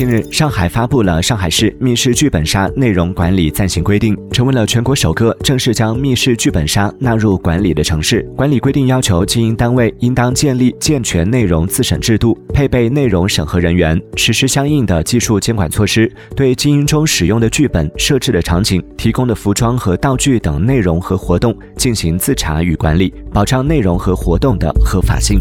近日上海发布了上海市密室剧本杀内容管理暂行规定成为了全国首个正式将密室剧本杀纳入管理的城市管理规定要求经营单位应当建立健全内容自审制度配备内容审核人员实施相应的技术监管措施对经营中使用的剧本设置的场景提供的服装和道具等内容和活动进行自查与管理保障内容和活动的合法性